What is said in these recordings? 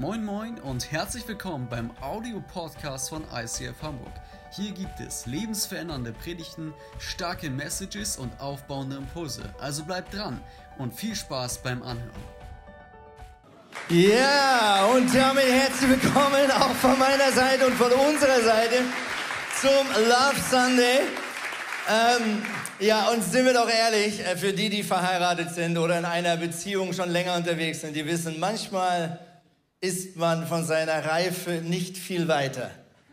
Moin Moin und herzlich willkommen beim Audio-Podcast von ICF Hamburg. Hier gibt es lebensverändernde Predigten, starke Messages und aufbauende Impulse. Also bleibt dran und viel Spaß beim Anhören. Ja, und damit herzlich willkommen auch von meiner Seite und von unserer Seite zum Love Sunday. Ähm, ja, und sind wir doch ehrlich, äh, für die, die verheiratet sind oder in einer Beziehung schon länger unterwegs sind, die wissen, manchmal ist man von seiner Reife nicht viel weiter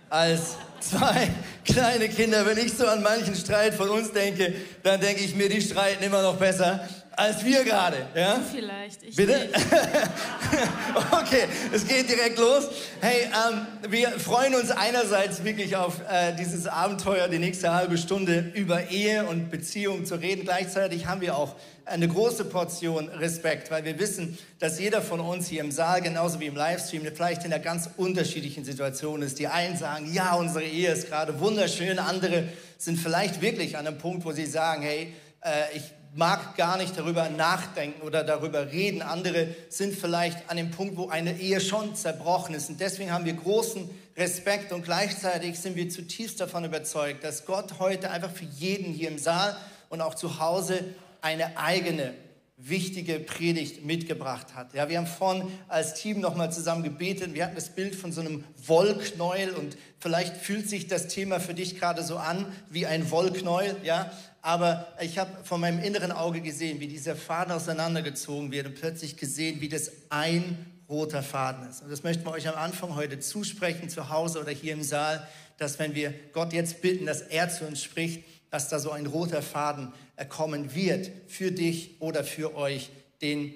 als zwei kleine Kinder. Wenn ich so an manchen Streit von uns denke, dann denke ich mir, die streiten immer noch besser als wir gerade. Ja? Vielleicht. Ich Bitte? okay, es geht direkt los. Hey, ähm, wir freuen uns einerseits wirklich auf äh, dieses Abenteuer, die nächste halbe Stunde über Ehe und Beziehung zu reden. Gleichzeitig haben wir auch eine große Portion Respekt, weil wir wissen, dass jeder von uns hier im Saal, genauso wie im Livestream, vielleicht in einer ganz unterschiedlichen Situation ist. Die einen sagen, ja, unsere Ehe ist gerade wunderschön, andere sind vielleicht wirklich an einem Punkt, wo sie sagen, hey, äh, ich mag gar nicht darüber nachdenken oder darüber reden. Andere sind vielleicht an dem Punkt, wo eine Ehe schon zerbrochen ist. Und deswegen haben wir großen Respekt und gleichzeitig sind wir zutiefst davon überzeugt, dass Gott heute einfach für jeden hier im Saal und auch zu Hause eine eigene wichtige Predigt mitgebracht hat. Ja, wir haben vorhin als Team nochmal zusammen gebetet. Wir hatten das Bild von so einem Wollknäuel und vielleicht fühlt sich das Thema für dich gerade so an wie ein Wollknäuel. Ja, aber ich habe von meinem inneren Auge gesehen, wie dieser Faden auseinandergezogen wird und plötzlich gesehen, wie das ein roter Faden ist. Und das möchten wir euch am Anfang heute zusprechen, zu Hause oder hier im Saal, dass wenn wir Gott jetzt bitten, dass er zu uns spricht, dass da so ein roter Faden kommen wird für dich oder für euch, den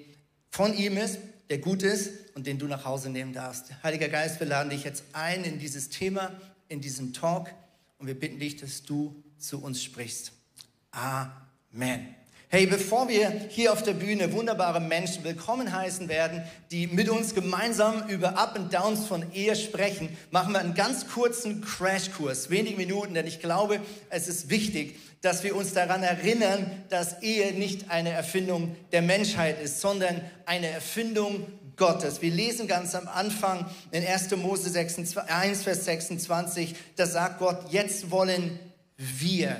von ihm ist, der gut ist und den du nach Hause nehmen darfst. Heiliger Geist, wir laden dich jetzt ein in dieses Thema, in diesen Talk und wir bitten dich, dass du zu uns sprichst. Amen. Hey, bevor wir hier auf der Bühne wunderbare Menschen willkommen heißen werden, die mit uns gemeinsam über Up and Downs von Ehe sprechen, machen wir einen ganz kurzen Crashkurs, wenige Minuten, denn ich glaube, es ist wichtig, dass wir uns daran erinnern, dass Ehe nicht eine Erfindung der Menschheit ist, sondern eine Erfindung Gottes. Wir lesen ganz am Anfang in 1. Mose 1, Vers 26, da sagt Gott, jetzt wollen wir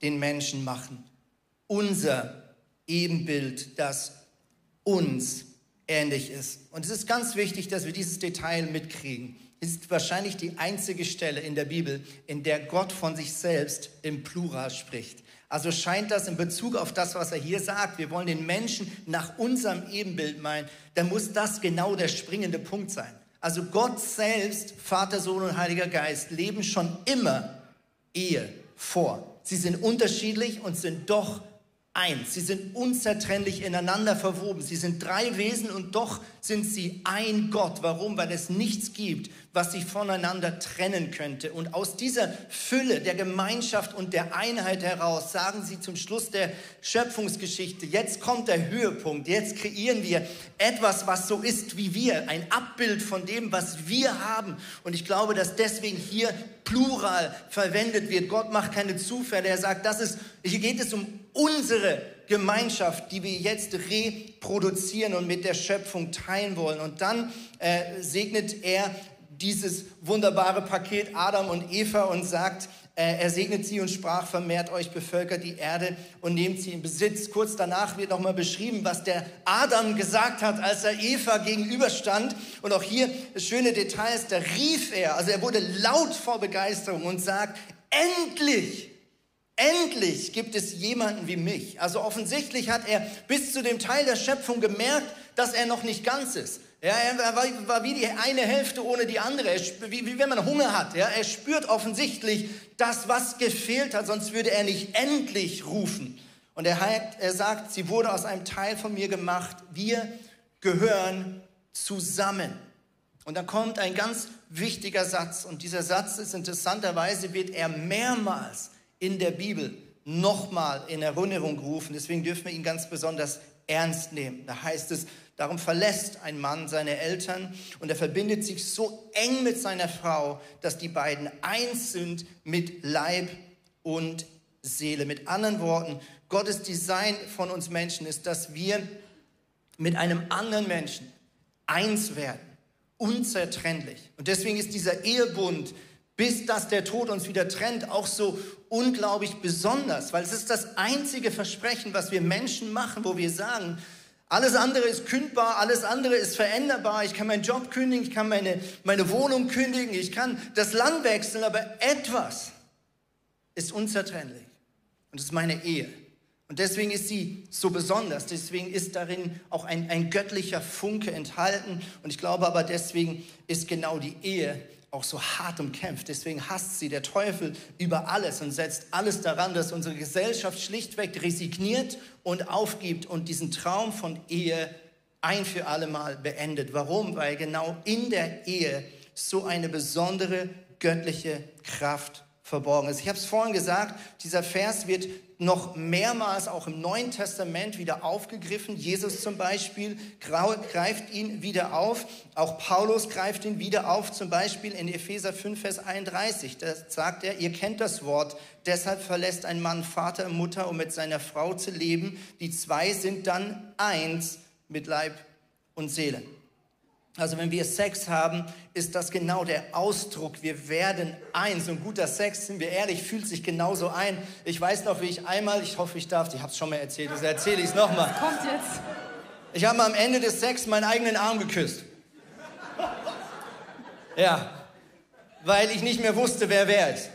den Menschen machen. Unser Ebenbild, das uns ähnlich ist. Und es ist ganz wichtig, dass wir dieses Detail mitkriegen. Es ist wahrscheinlich die einzige Stelle in der Bibel, in der Gott von sich selbst im Plural spricht. Also scheint das in Bezug auf das, was er hier sagt, wir wollen den Menschen nach unserem Ebenbild meinen, dann muss das genau der springende Punkt sein. Also Gott selbst, Vater, Sohn und Heiliger Geist leben schon immer Ehe vor. Sie sind unterschiedlich und sind doch eins. Sie sind unzertrennlich ineinander verwoben. Sie sind drei Wesen und doch sind sie ein Gott. Warum? Weil es nichts gibt, was sie voneinander trennen könnte. Und aus dieser Fülle der Gemeinschaft und der Einheit heraus sagen sie zum Schluss der Schöpfungsgeschichte, jetzt kommt der Höhepunkt, jetzt kreieren wir etwas, was so ist wie wir, ein Abbild von dem, was wir haben. Und ich glaube, dass deswegen hier Plural verwendet wird. Gott macht keine Zufälle. Er sagt, das ist, hier geht es um unsere Gemeinschaft, die wir jetzt reproduzieren und mit der Schöpfung teilen wollen. Und dann äh, segnet er dieses wunderbare Paket Adam und Eva und sagt, äh, er segnet sie und sprach, vermehrt euch, bevölkert die Erde und nehmt sie in Besitz. Kurz danach wird nochmal beschrieben, was der Adam gesagt hat, als er Eva gegenüberstand. Und auch hier schöne Details, da rief er, also er wurde laut vor Begeisterung und sagt, endlich, endlich gibt es jemanden wie mich. Also offensichtlich hat er bis zu dem Teil der Schöpfung gemerkt, dass er noch nicht ganz ist. Ja, er war, war, wie die eine Hälfte ohne die andere, wie, wie, wenn man Hunger hat. Ja, er spürt offensichtlich das, was gefehlt hat, sonst würde er nicht endlich rufen. Und er, er sagt, sie wurde aus einem Teil von mir gemacht. Wir gehören zusammen. Und dann kommt ein ganz wichtiger Satz. Und dieser Satz ist interessanterweise, wird er mehrmals in der Bibel nochmal in Erinnerung gerufen. Deswegen dürfen wir ihn ganz besonders ernst nehmen. Da heißt es, Darum verlässt ein Mann seine Eltern und er verbindet sich so eng mit seiner Frau, dass die beiden eins sind mit Leib und Seele. Mit anderen Worten, Gottes Design von uns Menschen ist, dass wir mit einem anderen Menschen eins werden unzertrennlich. Und deswegen ist dieser Ehebund, bis dass der Tod uns wieder trennt, auch so unglaublich besonders, weil es ist das einzige Versprechen, was wir Menschen machen, wo wir sagen, alles andere ist kündbar, alles andere ist veränderbar. Ich kann meinen Job kündigen, ich kann meine, meine Wohnung kündigen, ich kann das Land wechseln, aber etwas ist unzertrennlich. Und das ist meine Ehe. Und deswegen ist sie so besonders. Deswegen ist darin auch ein, ein göttlicher Funke enthalten. Und ich glaube aber, deswegen ist genau die Ehe auch so hart umkämpft. Deswegen hasst sie der Teufel über alles und setzt alles daran, dass unsere Gesellschaft schlichtweg resigniert und aufgibt und diesen Traum von Ehe ein für alle Mal beendet. Warum? Weil genau in der Ehe so eine besondere göttliche Kraft verborgen ist. Ich habe es vorhin gesagt, dieser Vers wird noch mehrmals auch im Neuen Testament wieder aufgegriffen. Jesus zum Beispiel greift ihn wieder auf. Auch Paulus greift ihn wieder auf, zum Beispiel in Epheser 5, Vers 31. Da sagt er, ihr kennt das Wort, deshalb verlässt ein Mann Vater und Mutter, um mit seiner Frau zu leben. Die zwei sind dann eins mit Leib und Seele. Also wenn wir Sex haben, ist das genau der Ausdruck. Wir werden eins. Und guter Sex, sind wir ehrlich, fühlt sich genauso ein. Ich weiß noch, wie ich einmal, ich hoffe, ich darf, ich habe es schon mal erzählt, also erzähle ich es nochmal. Kommt jetzt. Ich habe am Ende des Sex meinen eigenen Arm geküsst. Ja, weil ich nicht mehr wusste, wer wer ist.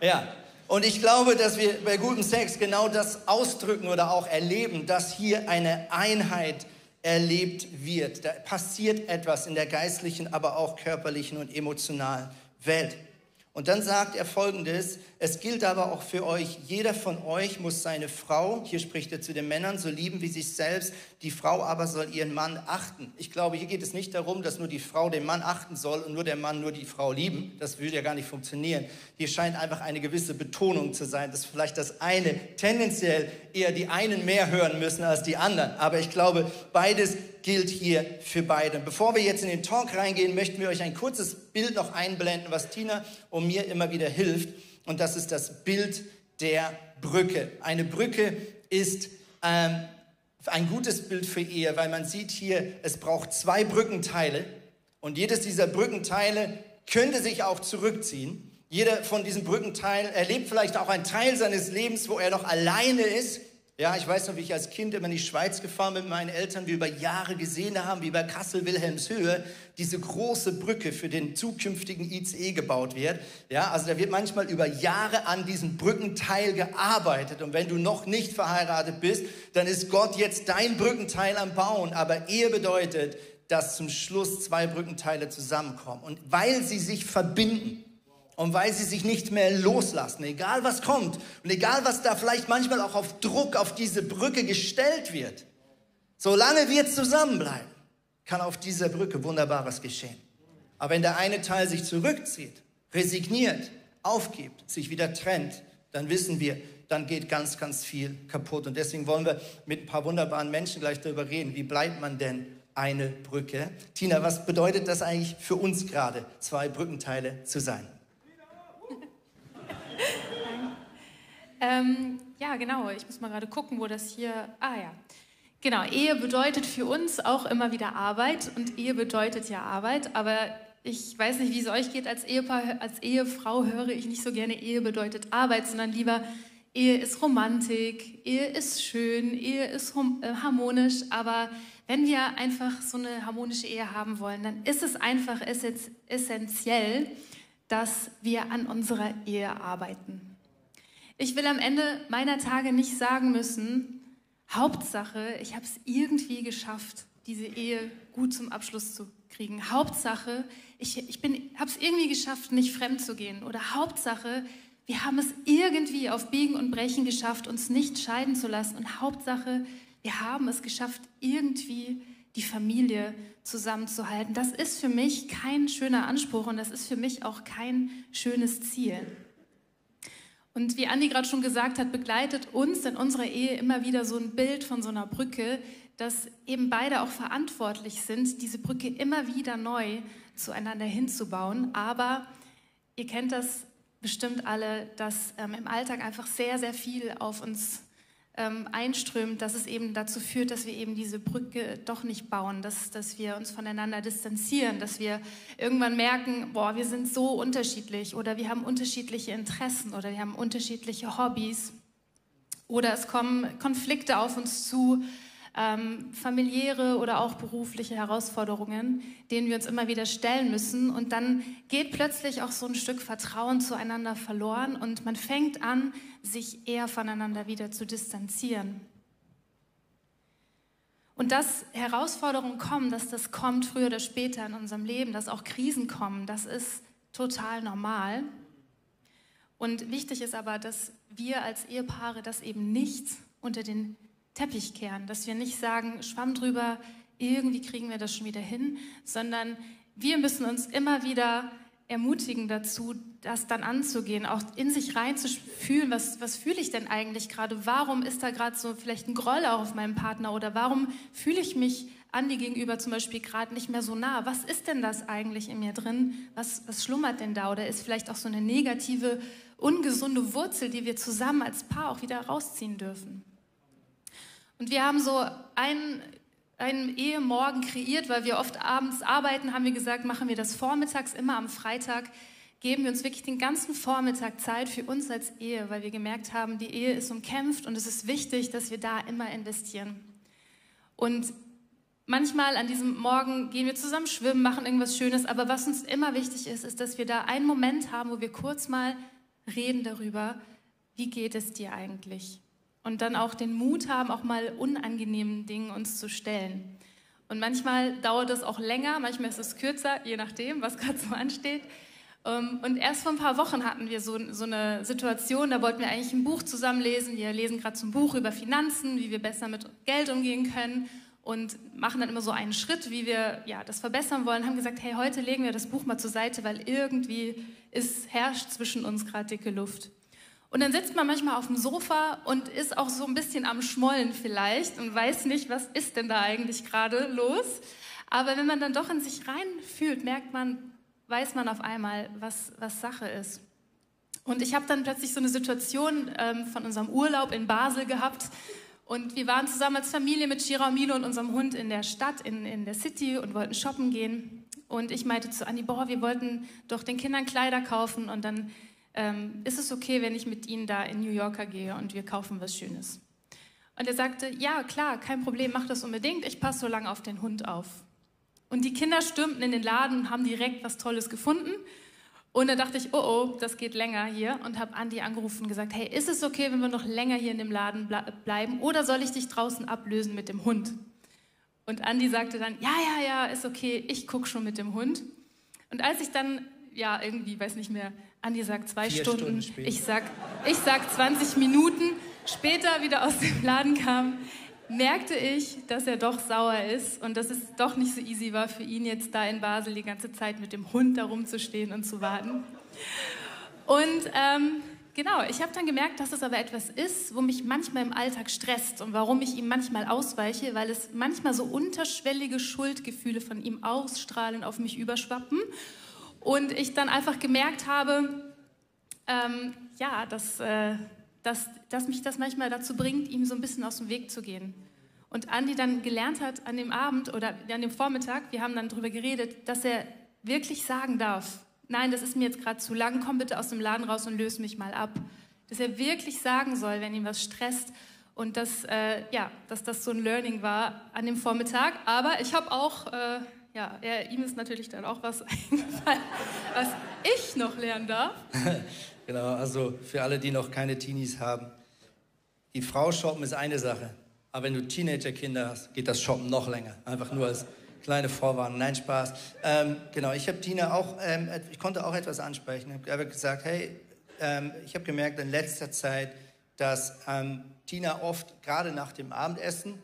Ja, und ich glaube, dass wir bei gutem Sex genau das ausdrücken oder auch erleben, dass hier eine Einheit erlebt wird. Da passiert etwas in der geistlichen, aber auch körperlichen und emotionalen Welt. Und dann sagt er folgendes, es gilt aber auch für euch, jeder von euch muss seine Frau, hier spricht er zu den Männern, so lieben wie sich selbst, die Frau aber soll ihren Mann achten. Ich glaube, hier geht es nicht darum, dass nur die Frau den Mann achten soll und nur der Mann nur die Frau lieben. Das würde ja gar nicht funktionieren. Hier scheint einfach eine gewisse Betonung zu sein, dass vielleicht das eine tendenziell eher die einen mehr hören müssen als die anderen. Aber ich glaube, beides gilt hier für beide. Bevor wir jetzt in den Talk reingehen, möchten wir euch ein kurzes Bild noch einblenden, was Tina und mir immer wieder hilft. Und das ist das Bild der Brücke. Eine Brücke ist ähm, ein gutes Bild für Ehe, weil man sieht hier, es braucht zwei Brückenteile. Und jedes dieser Brückenteile könnte sich auch zurückziehen. Jeder von diesen Brückenteilen erlebt vielleicht auch einen Teil seines Lebens, wo er noch alleine ist ja, ich weiß noch, wie ich als Kind immer in die Schweiz gefahren bin mit meinen Eltern, wir über Jahre gesehen haben, wie bei Kassel-Wilhelmshöhe diese große Brücke für den zukünftigen ICE gebaut wird. Ja, also da wird manchmal über Jahre an diesem Brückenteil gearbeitet. Und wenn du noch nicht verheiratet bist, dann ist Gott jetzt dein Brückenteil am Bauen. Aber Ehe bedeutet, dass zum Schluss zwei Brückenteile zusammenkommen. Und weil sie sich verbinden, und weil sie sich nicht mehr loslassen, egal was kommt und egal was da vielleicht manchmal auch auf Druck auf diese Brücke gestellt wird, solange wir zusammenbleiben, kann auf dieser Brücke Wunderbares geschehen. Aber wenn der eine Teil sich zurückzieht, resigniert, aufgibt, sich wieder trennt, dann wissen wir, dann geht ganz, ganz viel kaputt. Und deswegen wollen wir mit ein paar wunderbaren Menschen gleich darüber reden. Wie bleibt man denn eine Brücke? Tina, was bedeutet das eigentlich für uns gerade, zwei Brückenteile zu sein? Ähm, ja, genau. Ich muss mal gerade gucken, wo das hier. Ah ja. Genau, Ehe bedeutet für uns auch immer wieder Arbeit und Ehe bedeutet ja Arbeit, aber ich weiß nicht, wie es euch geht. Als Ehepaar, als Ehefrau höre ich nicht so gerne Ehe bedeutet Arbeit, sondern lieber Ehe ist Romantik, Ehe ist schön, Ehe ist äh, harmonisch, aber wenn wir einfach so eine harmonische Ehe haben wollen, dann ist es einfach essentiell, dass wir an unserer Ehe arbeiten. Ich will am Ende meiner Tage nicht sagen müssen, Hauptsache, ich habe es irgendwie geschafft, diese Ehe gut zum Abschluss zu kriegen. Hauptsache, ich, ich habe es irgendwie geschafft, nicht fremd zu gehen. Oder Hauptsache, wir haben es irgendwie auf Biegen und Brechen geschafft, uns nicht scheiden zu lassen. Und Hauptsache, wir haben es geschafft, irgendwie die Familie zusammenzuhalten. Das ist für mich kein schöner Anspruch und das ist für mich auch kein schönes Ziel. Und wie Andi gerade schon gesagt hat, begleitet uns in unserer Ehe immer wieder so ein Bild von so einer Brücke, dass eben beide auch verantwortlich sind, diese Brücke immer wieder neu zueinander hinzubauen. Aber ihr kennt das bestimmt alle, dass ähm, im Alltag einfach sehr, sehr viel auf uns ähm, einströmt, dass es eben dazu führt, dass wir eben diese Brücke doch nicht bauen, dass, dass wir uns voneinander distanzieren, dass wir irgendwann merken, boah, wir sind so unterschiedlich oder wir haben unterschiedliche Interessen oder wir haben unterschiedliche Hobbys. Oder es kommen Konflikte auf uns zu, ähm, familiäre oder auch berufliche Herausforderungen, denen wir uns immer wieder stellen müssen. Und dann geht plötzlich auch so ein Stück Vertrauen zueinander verloren und man fängt an, sich eher voneinander wieder zu distanzieren. Und dass Herausforderungen kommen, dass das kommt früher oder später in unserem Leben, dass auch Krisen kommen, das ist total normal. Und wichtig ist aber, dass wir als Ehepaare das eben nicht unter den Teppich kehren, dass wir nicht sagen, Schwamm drüber, irgendwie kriegen wir das schon wieder hin, sondern wir müssen uns immer wieder ermutigen dazu, das dann anzugehen, auch in sich reinzufühlen, was, was fühle ich denn eigentlich gerade? Warum ist da gerade so vielleicht ein Groll auch auf meinem Partner oder warum fühle ich mich Andi gegenüber zum Beispiel gerade nicht mehr so nah? Was ist denn das eigentlich in mir drin? Was, was schlummert denn da? Oder ist vielleicht auch so eine negative, ungesunde Wurzel, die wir zusammen als Paar auch wieder rausziehen dürfen? Und wir haben so einen, einen Ehemorgen kreiert, weil wir oft abends arbeiten, haben wir gesagt, machen wir das vormittags, immer am Freitag, geben wir uns wirklich den ganzen Vormittag Zeit für uns als Ehe, weil wir gemerkt haben, die Ehe ist umkämpft und es ist wichtig, dass wir da immer investieren. Und manchmal an diesem Morgen gehen wir zusammen schwimmen, machen irgendwas Schönes, aber was uns immer wichtig ist, ist, dass wir da einen Moment haben, wo wir kurz mal reden darüber, wie geht es dir eigentlich? Und dann auch den Mut haben, auch mal unangenehmen Dingen uns zu stellen. Und manchmal dauert es auch länger, manchmal ist es kürzer, je nachdem, was gerade so ansteht. Ähm, und erst vor ein paar Wochen hatten wir so, so eine Situation, da wollten wir eigentlich ein Buch zusammenlesen. Wir lesen gerade so ein Buch über Finanzen, wie wir besser mit Geld umgehen können und machen dann immer so einen Schritt, wie wir ja, das verbessern wollen. Haben gesagt, hey, heute legen wir das Buch mal zur Seite, weil irgendwie ist, herrscht zwischen uns gerade dicke Luft. Und dann sitzt man manchmal auf dem Sofa und ist auch so ein bisschen am Schmollen vielleicht und weiß nicht, was ist denn da eigentlich gerade los. Aber wenn man dann doch in sich reinfühlt, merkt man, weiß man auf einmal, was, was Sache ist. Und ich habe dann plötzlich so eine Situation ähm, von unserem Urlaub in Basel gehabt. Und wir waren zusammen als Familie mit Shira und Milo und unserem Hund in der Stadt, in, in der City und wollten shoppen gehen. Und ich meinte zu Anni, boah, wir wollten doch den Kindern Kleider kaufen. Und dann ähm, ist es okay, wenn ich mit Ihnen da in New Yorker gehe und wir kaufen was Schönes? Und er sagte, ja, klar, kein Problem, mach das unbedingt, ich passe so lange auf den Hund auf. Und die Kinder stürmten in den Laden und haben direkt was Tolles gefunden. Und dann dachte ich, oh oh, das geht länger hier und habe Andi angerufen und gesagt, hey, ist es okay, wenn wir noch länger hier in dem Laden bleiben oder soll ich dich draußen ablösen mit dem Hund? Und Andi sagte dann, ja, ja, ja, ist okay, ich gucke schon mit dem Hund. Und als ich dann, ja, irgendwie, weiß nicht mehr, Andi sagt zwei Vier Stunden, Stunden ich sag, ich sag 20 Minuten, später wieder aus dem Laden kam, merkte ich, dass er doch sauer ist und dass es doch nicht so easy war für ihn jetzt da in Basel die ganze Zeit mit dem Hund da rumzustehen und zu warten. Und ähm, genau, ich habe dann gemerkt, dass es aber etwas ist, wo mich manchmal im Alltag stresst und warum ich ihm manchmal ausweiche, weil es manchmal so unterschwellige Schuldgefühle von ihm ausstrahlen, auf mich überschwappen und ich dann einfach gemerkt habe, ähm, ja, dass, äh, dass, dass mich das manchmal dazu bringt, ihm so ein bisschen aus dem Weg zu gehen. Und Andi dann gelernt hat an dem Abend oder an dem Vormittag, wir haben dann darüber geredet, dass er wirklich sagen darf, nein, das ist mir jetzt gerade zu lang, komm bitte aus dem Laden raus und löse mich mal ab. Dass er wirklich sagen soll, wenn ihm was stresst und dass, äh, ja, dass das so ein Learning war an dem Vormittag. Aber ich habe auch äh, ja, er, ihm ist natürlich dann auch was eingefallen, was ich noch lernen darf. genau, also für alle, die noch keine Teenies haben. Die Frau shoppen ist eine Sache, aber wenn du Teenagerkinder hast, geht das Shoppen noch länger. Einfach nur als kleine Vorwarnung. Nein, Spaß. Ähm, genau, ich habe Tina auch, ähm, ich konnte auch etwas ansprechen. Ich habe gesagt, hey, ähm, ich habe gemerkt in letzter Zeit, dass ähm, Tina oft gerade nach dem Abendessen,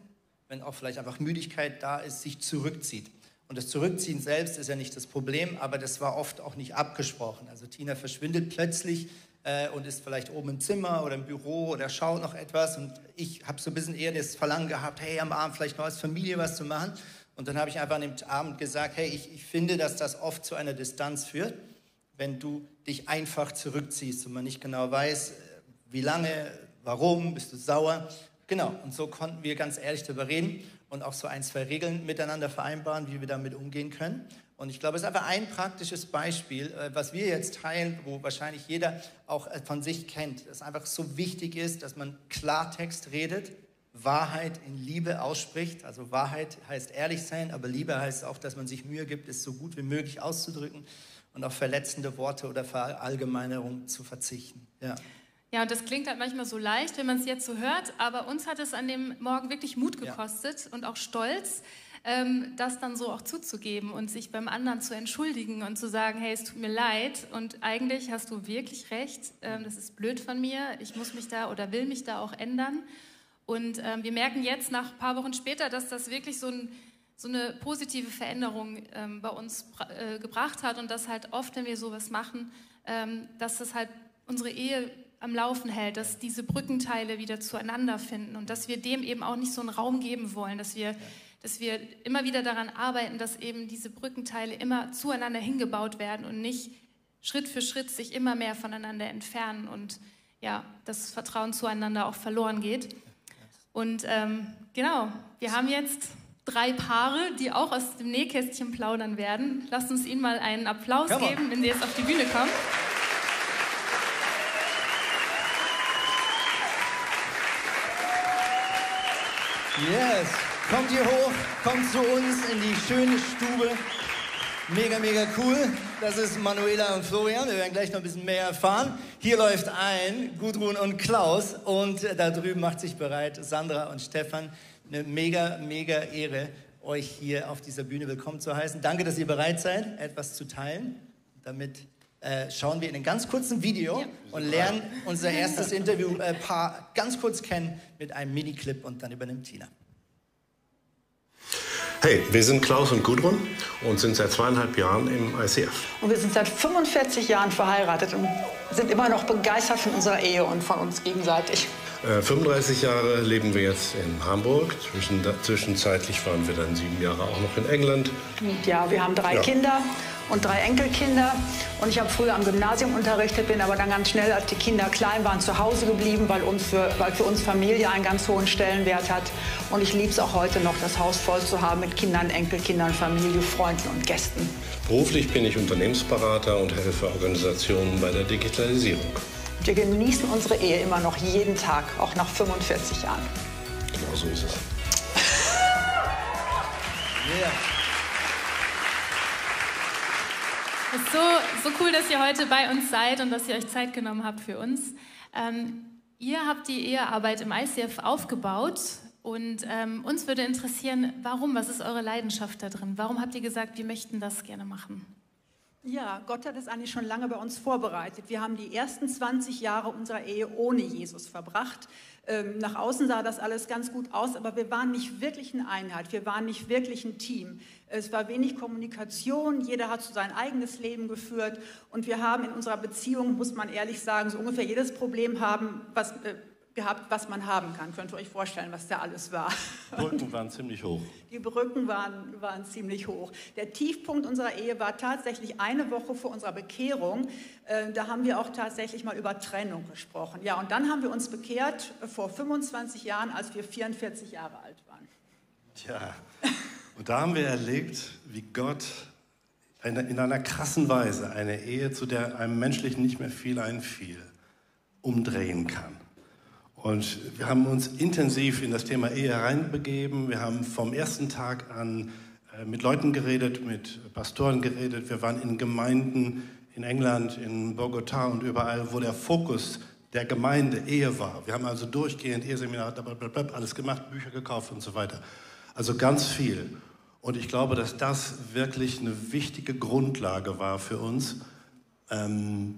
wenn auch vielleicht einfach Müdigkeit da ist, sich zurückzieht. Und das Zurückziehen selbst ist ja nicht das Problem, aber das war oft auch nicht abgesprochen. Also Tina verschwindet plötzlich äh, und ist vielleicht oben im Zimmer oder im Büro oder schaut noch etwas. Und ich habe so ein bisschen eher das Verlangen gehabt, hey, am Abend vielleicht noch als Familie was zu machen. Und dann habe ich einfach an dem Abend gesagt, hey, ich, ich finde, dass das oft zu einer Distanz führt, wenn du dich einfach zurückziehst und man nicht genau weiß, äh, wie lange, warum, bist du sauer genau, und so konnten wir ganz ehrlich darüber reden und auch so ein, zwei Regeln miteinander vereinbaren, wie wir damit umgehen können. Und ich glaube, es ist einfach ein praktisches Beispiel, äh, was wir jetzt teilen, wo wahrscheinlich jeder auch äh, von sich kennt, dass einfach so wichtig ist, dass man Klartext redet, Wahrheit in Liebe ausspricht. Also Wahrheit heißt ehrlich sein, aber Liebe heißt auch, dass man sich Mühe gibt, es so gut wie möglich auszudrücken und auf verletzende Worte oder Verallgemeinerung zu verzichten. Ja. Ja, und das klingt halt manchmal so leicht, wenn man es jetzt so hört, aber uns hat es an dem Morgen wirklich Mut gekostet ja. und auch Stolz, ähm, das dann so auch zuzugeben und sich beim anderen zu entschuldigen und zu sagen, hey, es tut mir leid und eigentlich hast du wirklich recht, ähm, das ist blöd von mir, ich muss mich da oder will mich da auch ändern. Und ähm, wir merken jetzt nach ein paar Wochen später, dass das wirklich so, ein, so eine positive Veränderung ähm, bei uns äh, gebracht hat und dass halt oft, wenn wir sowas machen, ähm, dass das halt unsere Ehe am Laufen hält, dass diese Brückenteile wieder zueinander finden und dass wir dem eben auch nicht so einen Raum geben wollen, dass wir, dass wir immer wieder daran arbeiten, dass eben diese Brückenteile immer zueinander hingebaut werden und nicht Schritt für Schritt sich immer mehr voneinander entfernen und ja, das Vertrauen zueinander auch verloren geht. Und ähm, genau, wir haben jetzt drei Paare, die auch aus dem Nähkästchen plaudern werden. Lasst uns ihnen mal einen Applaus geben, wenn sie jetzt auf die Bühne kommen. Yes. Kommt hier hoch, kommt zu uns in die schöne Stube. Mega, mega cool. Das ist Manuela und Florian. Wir werden gleich noch ein bisschen mehr erfahren. Hier läuft ein Gudrun und Klaus. Und da drüben macht sich bereit Sandra und Stefan. Eine mega, mega Ehre, euch hier auf dieser Bühne willkommen zu heißen. Danke, dass ihr bereit seid, etwas zu teilen. Damit äh, schauen wir in einem ganz kurzen Video ja. und lernen unser erstes Interviewpaar äh, ganz kurz kennen mit einem Miniclip und dann übernimmt Tina. Hey, wir sind Klaus und Gudrun und sind seit zweieinhalb Jahren im ICF. Und wir sind seit 45 Jahren verheiratet und sind immer noch begeistert von unserer Ehe und von uns gegenseitig. Äh, 35 Jahre leben wir jetzt in Hamburg. Zwischen, zwischenzeitlich waren wir dann sieben Jahre auch noch in England. Ja, wir haben drei ja. Kinder und drei Enkelkinder. Und ich habe früher am Gymnasium unterrichtet, bin aber dann ganz schnell, als die Kinder klein waren, zu Hause geblieben, weil, uns für, weil für uns Familie einen ganz hohen Stellenwert hat. Und ich liebe es auch heute noch, das Haus voll zu haben mit Kindern, Enkelkindern, Familie, Freunden und Gästen. Beruflich bin ich Unternehmensberater und helfe Organisationen bei der Digitalisierung. Wir genießen unsere Ehe immer noch jeden Tag, auch nach 45 Jahren. Genau so ist es. yeah. Es ist so, so cool, dass ihr heute bei uns seid und dass ihr euch Zeit genommen habt für uns. Ähm, ihr habt die Ehearbeit im ICF aufgebaut und ähm, uns würde interessieren, warum, was ist eure Leidenschaft da drin? Warum habt ihr gesagt, wir möchten das gerne machen? Ja, Gott hat es eigentlich schon lange bei uns vorbereitet. Wir haben die ersten 20 Jahre unserer Ehe ohne Jesus verbracht. Ähm, nach außen sah das alles ganz gut aus, aber wir waren nicht wirklich eine Einheit, wir waren nicht wirklich ein Team. Es war wenig Kommunikation, jeder hat so sein eigenes Leben geführt und wir haben in unserer Beziehung, muss man ehrlich sagen, so ungefähr jedes Problem haben, was, äh, gehabt, was man haben kann. Könnt ihr euch vorstellen, was da alles war? Die Brücken waren ziemlich hoch. Die Brücken waren, waren ziemlich hoch. Der Tiefpunkt unserer Ehe war tatsächlich eine Woche vor unserer Bekehrung. Äh, da haben wir auch tatsächlich mal über Trennung gesprochen. Ja, und dann haben wir uns bekehrt vor 25 Jahren, als wir 44 Jahre alt waren. Tja, und da haben wir erlebt, wie Gott in einer krassen Weise eine Ehe, zu der einem menschlich nicht mehr viel einfiel, umdrehen kann. Und wir haben uns intensiv in das Thema Ehe hereinbegeben. Wir haben vom ersten Tag an äh, mit Leuten geredet, mit Pastoren geredet. Wir waren in Gemeinden in England, in Bogotá und überall, wo der Fokus der Gemeinde Ehe war. Wir haben also durchgehend Eheseminare, alles gemacht, Bücher gekauft und so weiter. Also ganz viel. Und ich glaube, dass das wirklich eine wichtige Grundlage war für uns, ähm,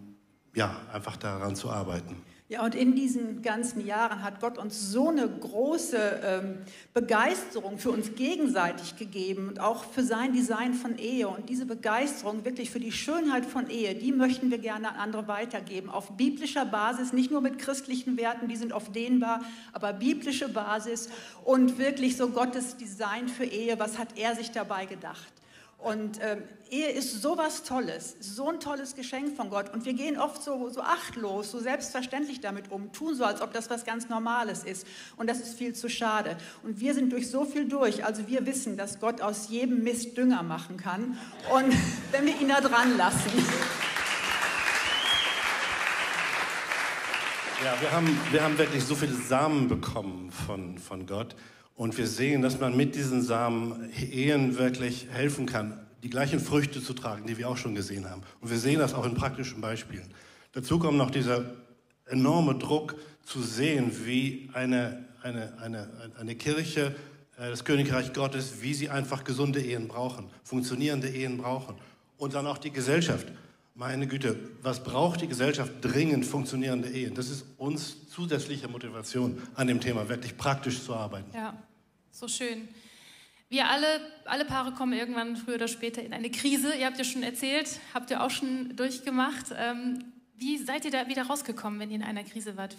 ja, einfach daran zu arbeiten. Ja, und in diesen ganzen Jahren hat Gott uns so eine große ähm, Begeisterung für uns gegenseitig gegeben und auch für sein Design von Ehe. Und diese Begeisterung wirklich für die Schönheit von Ehe, die möchten wir gerne an andere weitergeben. Auf biblischer Basis, nicht nur mit christlichen Werten, die sind oft dehnbar, aber biblische Basis und wirklich so Gottes Design für Ehe, was hat er sich dabei gedacht? Und ähm, Ehe ist sowas Tolles, so ein tolles Geschenk von Gott. Und wir gehen oft so, so achtlos, so selbstverständlich damit um, tun so, als ob das was ganz Normales ist. Und das ist viel zu schade. Und wir sind durch so viel durch. Also wir wissen, dass Gott aus jedem Mist Dünger machen kann. Und wenn wir ihn da dran lassen. Ja, wir haben, wir haben wirklich so viele Samen bekommen von, von Gott. Und wir sehen, dass man mit diesen Samen Ehen wirklich helfen kann, die gleichen Früchte zu tragen, die wir auch schon gesehen haben. Und wir sehen das auch in praktischen Beispielen. Dazu kommt noch dieser enorme Druck zu sehen, wie eine, eine, eine, eine Kirche, äh, das Königreich Gottes, wie sie einfach gesunde Ehen brauchen, funktionierende Ehen brauchen. Und dann auch die Gesellschaft. Meine Güte, was braucht die Gesellschaft dringend funktionierende Ehen? Das ist uns zusätzliche Motivation, an dem Thema wirklich praktisch zu arbeiten. Ja, so schön. Wir alle, alle Paare kommen irgendwann früher oder später in eine Krise. Ihr habt ja schon erzählt, habt ihr auch schon durchgemacht. Ähm, wie seid ihr da wieder rausgekommen, wenn ihr in einer Krise wart?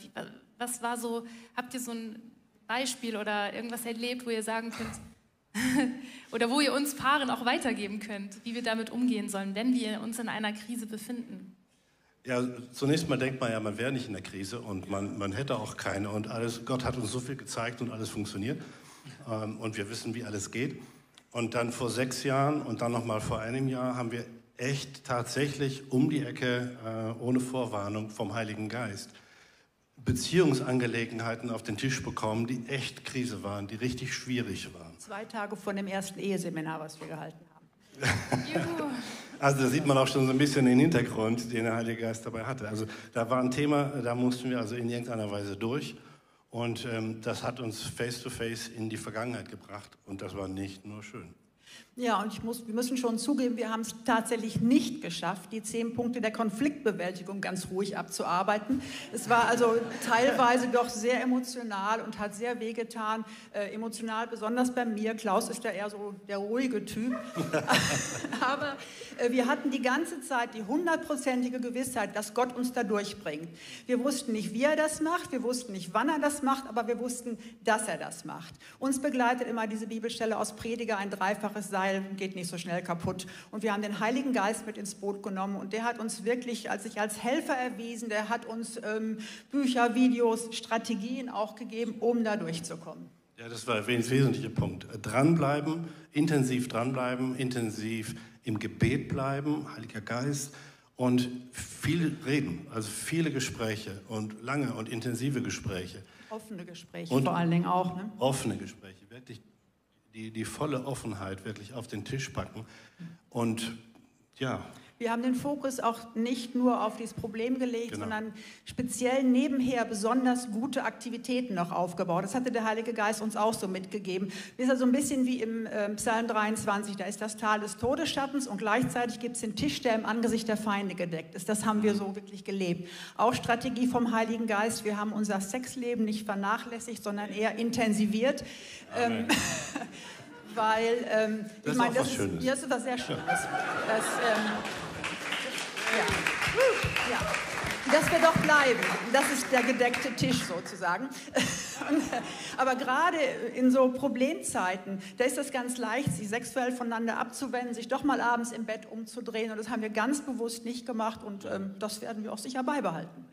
Was war so, habt ihr so ein Beispiel oder irgendwas erlebt, wo ihr sagen könnt, Oder wo ihr uns Paaren auch weitergeben könnt, wie wir damit umgehen sollen, wenn wir uns in einer Krise befinden. Ja, zunächst mal denkt man ja, man wäre nicht in der Krise und man, man hätte auch keine und alles. Gott hat uns so viel gezeigt und alles funktioniert ähm, und wir wissen, wie alles geht. Und dann vor sechs Jahren und dann nochmal vor einem Jahr haben wir echt tatsächlich um die Ecke äh, ohne Vorwarnung vom Heiligen Geist Beziehungsangelegenheiten auf den Tisch bekommen, die echt Krise waren, die richtig schwierig waren. Zwei Tage vor dem ersten Eheseminar, was wir gehalten haben. also da sieht man auch schon so ein bisschen den Hintergrund, den der Heilige Geist dabei hatte. Also da war ein Thema, da mussten wir also in irgendeiner Weise durch. Und ähm, das hat uns face-to-face -face in die Vergangenheit gebracht. Und das war nicht nur schön. Ja, und ich muss, wir müssen schon zugeben, wir haben es tatsächlich nicht geschafft, die zehn Punkte der Konfliktbewältigung ganz ruhig abzuarbeiten. Es war also teilweise doch sehr emotional und hat sehr wehgetan. Äh, emotional besonders bei mir. Klaus ist ja eher so der ruhige Typ. Aber äh, wir hatten die ganze Zeit die hundertprozentige Gewissheit, dass Gott uns da durchbringt. Wir wussten nicht, wie er das macht, wir wussten nicht, wann er das macht, aber wir wussten, dass er das macht. Uns begleitet immer diese Bibelstelle aus Prediger, ein dreifaches Sein Seil geht nicht so schnell kaputt. Und wir haben den Heiligen Geist mit ins Boot genommen und der hat uns wirklich als sich als Helfer erwiesen, der hat uns ähm, Bücher, Videos, Strategien auch gegeben, um da durchzukommen. Ja, das war ein wesentlicher Punkt. Dranbleiben, intensiv dranbleiben, intensiv im Gebet bleiben, Heiliger Geist und viel reden, also viele Gespräche und lange und intensive Gespräche. Offene Gespräche und vor allen Dingen auch. Ne? Offene Gespräche, wirklich die, die volle Offenheit wirklich auf den Tisch packen. Und ja. Wir haben den Fokus auch nicht nur auf dieses Problem gelegt, genau. sondern speziell nebenher besonders gute Aktivitäten noch aufgebaut. Das hatte der Heilige Geist uns auch so mitgegeben. Das ist also ein bisschen wie im äh, Psalm 23, da ist das Tal des Todesschattens und gleichzeitig gibt es den Tisch, der im Angesicht der Feinde gedeckt ist. Das haben wir so wirklich gelebt. Auch Strategie vom Heiligen Geist. Wir haben unser Sexleben nicht vernachlässigt, sondern eher intensiviert. Ähm, weil ähm, ich meine, das, ist, das ist was sehr Schönes. Das, ähm, ja. ja. Das wird doch bleiben. Das ist der gedeckte Tisch sozusagen. Aber gerade in so Problemzeiten, da ist das ganz leicht, sich sexuell voneinander abzuwenden, sich doch mal abends im Bett umzudrehen. Und das haben wir ganz bewusst nicht gemacht und ähm, das werden wir auch sicher beibehalten.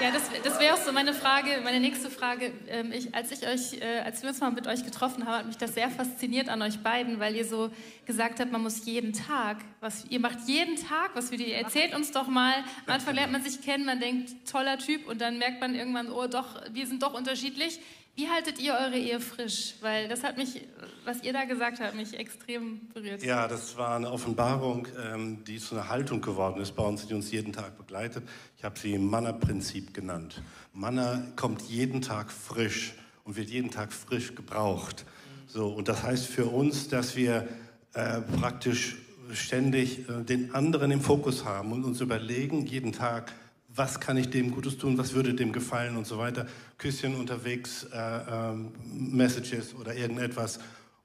Ja, das, das wäre auch so meine Frage, meine nächste Frage. Ähm, ich, als, ich euch, äh, als wir uns mal mit euch getroffen haben, hat mich das sehr fasziniert an euch beiden, weil ihr so gesagt habt, man muss jeden Tag, was, ihr macht jeden Tag was für die. Erzählt uns doch mal, am Anfang lernt man sich kennen, man denkt, toller Typ und dann merkt man irgendwann, oh doch, wir sind doch unterschiedlich. Wie haltet ihr eure Ehe frisch? Weil das hat mich, was ihr da gesagt habt, mich extrem berührt. Ja, das war eine Offenbarung, ähm, die zu einer Haltung geworden ist bei uns, die uns jeden Tag begleitet. Ich habe sie Manna-Prinzip genannt. Manna kommt jeden Tag frisch und wird jeden Tag frisch gebraucht. So, und das heißt für uns, dass wir äh, praktisch ständig äh, den anderen im Fokus haben und uns überlegen, jeden Tag, was kann ich dem Gutes tun, was würde dem gefallen und so weiter. Küsschen unterwegs, äh, äh, Messages oder irgendetwas.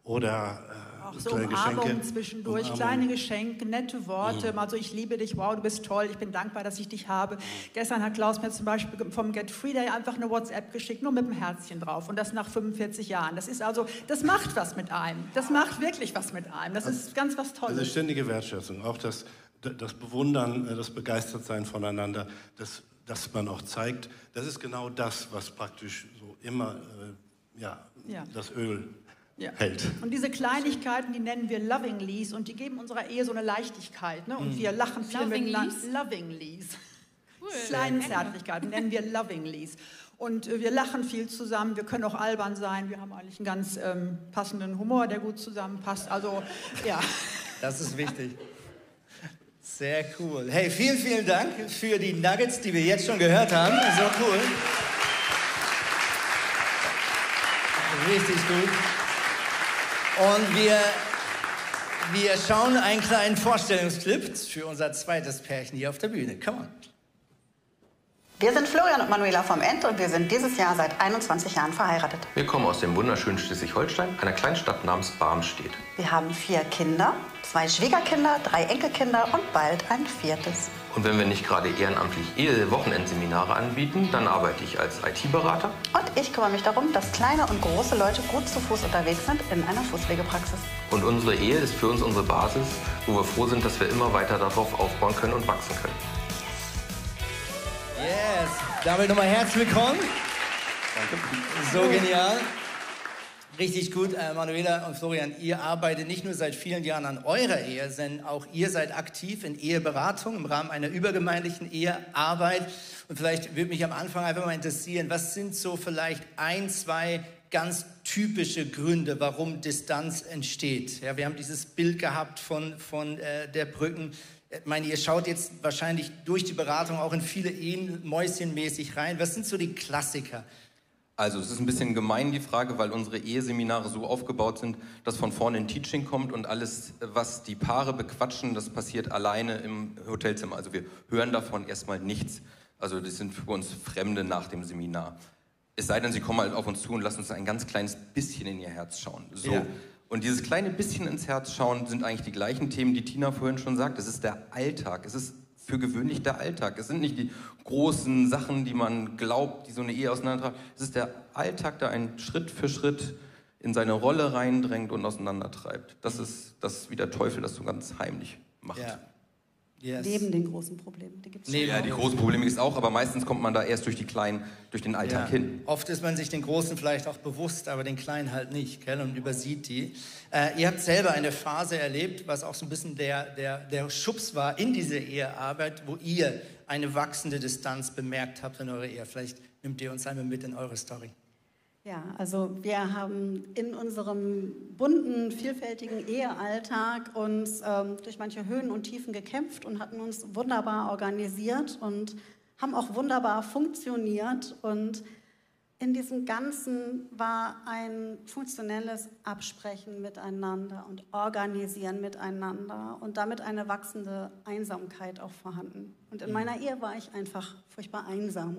oder äh, auch so Umarmungen zwischendurch, Umarmung. kleine Geschenke, nette Worte, mhm. mal so, ich liebe dich, wow, du bist toll, ich bin dankbar, dass ich dich habe. Gestern hat Klaus mir zum Beispiel vom Get Free Day einfach eine WhatsApp geschickt, nur mit einem Herzchen drauf und das nach 45 Jahren. Das ist also, das macht was mit einem. Das macht wirklich was mit einem. Das ist ganz was Tolles. Ist ständige Wertschätzung, auch das, das Bewundern, äh, das Begeistertsein voneinander, das, das man auch zeigt, das ist genau das, was praktisch so immer äh, ja, ja. das Öl ja. hält. Und diese Kleinigkeiten, die nennen wir Lovingleys und die geben unserer Ehe so eine Leichtigkeit. Ne? Und mm. wir lachen viel miteinander. Lovingleys. Cool. Kleinen Zärtlichkeiten nennen wir Lovingleys. Und äh, wir lachen viel zusammen, wir können auch albern sein, wir haben eigentlich einen ganz ähm, passenden Humor, der gut zusammenpasst. Also, ja. Das ist wichtig. Sehr cool. Hey, vielen, vielen Dank für die Nuggets, die wir jetzt schon gehört haben. So cool. Richtig gut. Und wir, wir schauen einen kleinen Vorstellungsclip für unser zweites Pärchen hier auf der Bühne. Come on. Wir sind Florian und Manuela vom End und wir sind dieses Jahr seit 21 Jahren verheiratet. Wir kommen aus dem wunderschönen Schleswig-Holstein, einer Kleinstadt namens Barmstedt. Wir haben vier Kinder, zwei Schwiegerkinder, drei Enkelkinder und bald ein viertes. Und wenn wir nicht gerade ehrenamtlich Ehe-Wochenendseminare anbieten, dann arbeite ich als IT-Berater. Und ich kümmere mich darum, dass kleine und große Leute gut zu Fuß unterwegs sind in einer Fußpflegepraxis. Und unsere Ehe ist für uns unsere Basis, wo wir froh sind, dass wir immer weiter darauf aufbauen können und wachsen können. Yes, damit nochmal herzlich willkommen. Danke. So genial. Richtig gut, äh, Manuela und Florian. Ihr arbeitet nicht nur seit vielen Jahren an eurer Ehe, sondern auch ihr seid aktiv in Eheberatung im Rahmen einer übergemeindlichen Ehearbeit. Und vielleicht würde mich am Anfang einfach mal interessieren, was sind so vielleicht ein, zwei ganz typische Gründe, warum Distanz entsteht? Ja, wir haben dieses Bild gehabt von, von äh, der Brücken. Ich meine, ihr schaut jetzt wahrscheinlich durch die Beratung auch in viele Ehen mäuschenmäßig rein. Was sind so die Klassiker? Also es ist ein bisschen gemein die Frage, weil unsere Eheseminare so aufgebaut sind, dass von vorne ein Teaching kommt und alles, was die Paare bequatschen, das passiert alleine im Hotelzimmer. Also wir hören davon erstmal nichts. Also das sind für uns Fremde nach dem Seminar. Es sei denn, sie kommen halt auf uns zu und lassen uns ein ganz kleines bisschen in ihr Herz schauen. So. Ja. Und dieses kleine bisschen ins Herz schauen sind eigentlich die gleichen Themen, die Tina vorhin schon sagt. Es ist der Alltag. Es ist für gewöhnlich der Alltag. Es sind nicht die großen Sachen, die man glaubt, die so eine Ehe auseinandertragen. Es ist der Alltag, der einen Schritt für Schritt in seine Rolle reindrängt und auseinandertreibt. Das ist, das ist wie der Teufel das so ganz heimlich macht. Ja. Yes. Neben den großen Problemen. Die gibt's nee, ja, die großen Probleme ist auch, aber meistens kommt man da erst durch die kleinen, durch den Alltag ja. hin. Oft ist man sich den großen vielleicht auch bewusst, aber den kleinen halt nicht, gell, und übersieht die. Äh, ihr habt selber eine Phase erlebt, was auch so ein bisschen der, der, der Schubs war in diese Ehearbeit, wo ihr eine wachsende Distanz bemerkt habt in eurer Ehe. Vielleicht nimmt ihr uns einmal mit in eure Story. Ja, also wir haben in unserem bunten, vielfältigen Ehealltag uns ähm, durch manche Höhen und Tiefen gekämpft und hatten uns wunderbar organisiert und haben auch wunderbar funktioniert. Und in diesem Ganzen war ein funktionelles Absprechen miteinander und Organisieren miteinander und damit eine wachsende Einsamkeit auch vorhanden. Und in mhm. meiner Ehe war ich einfach furchtbar einsam.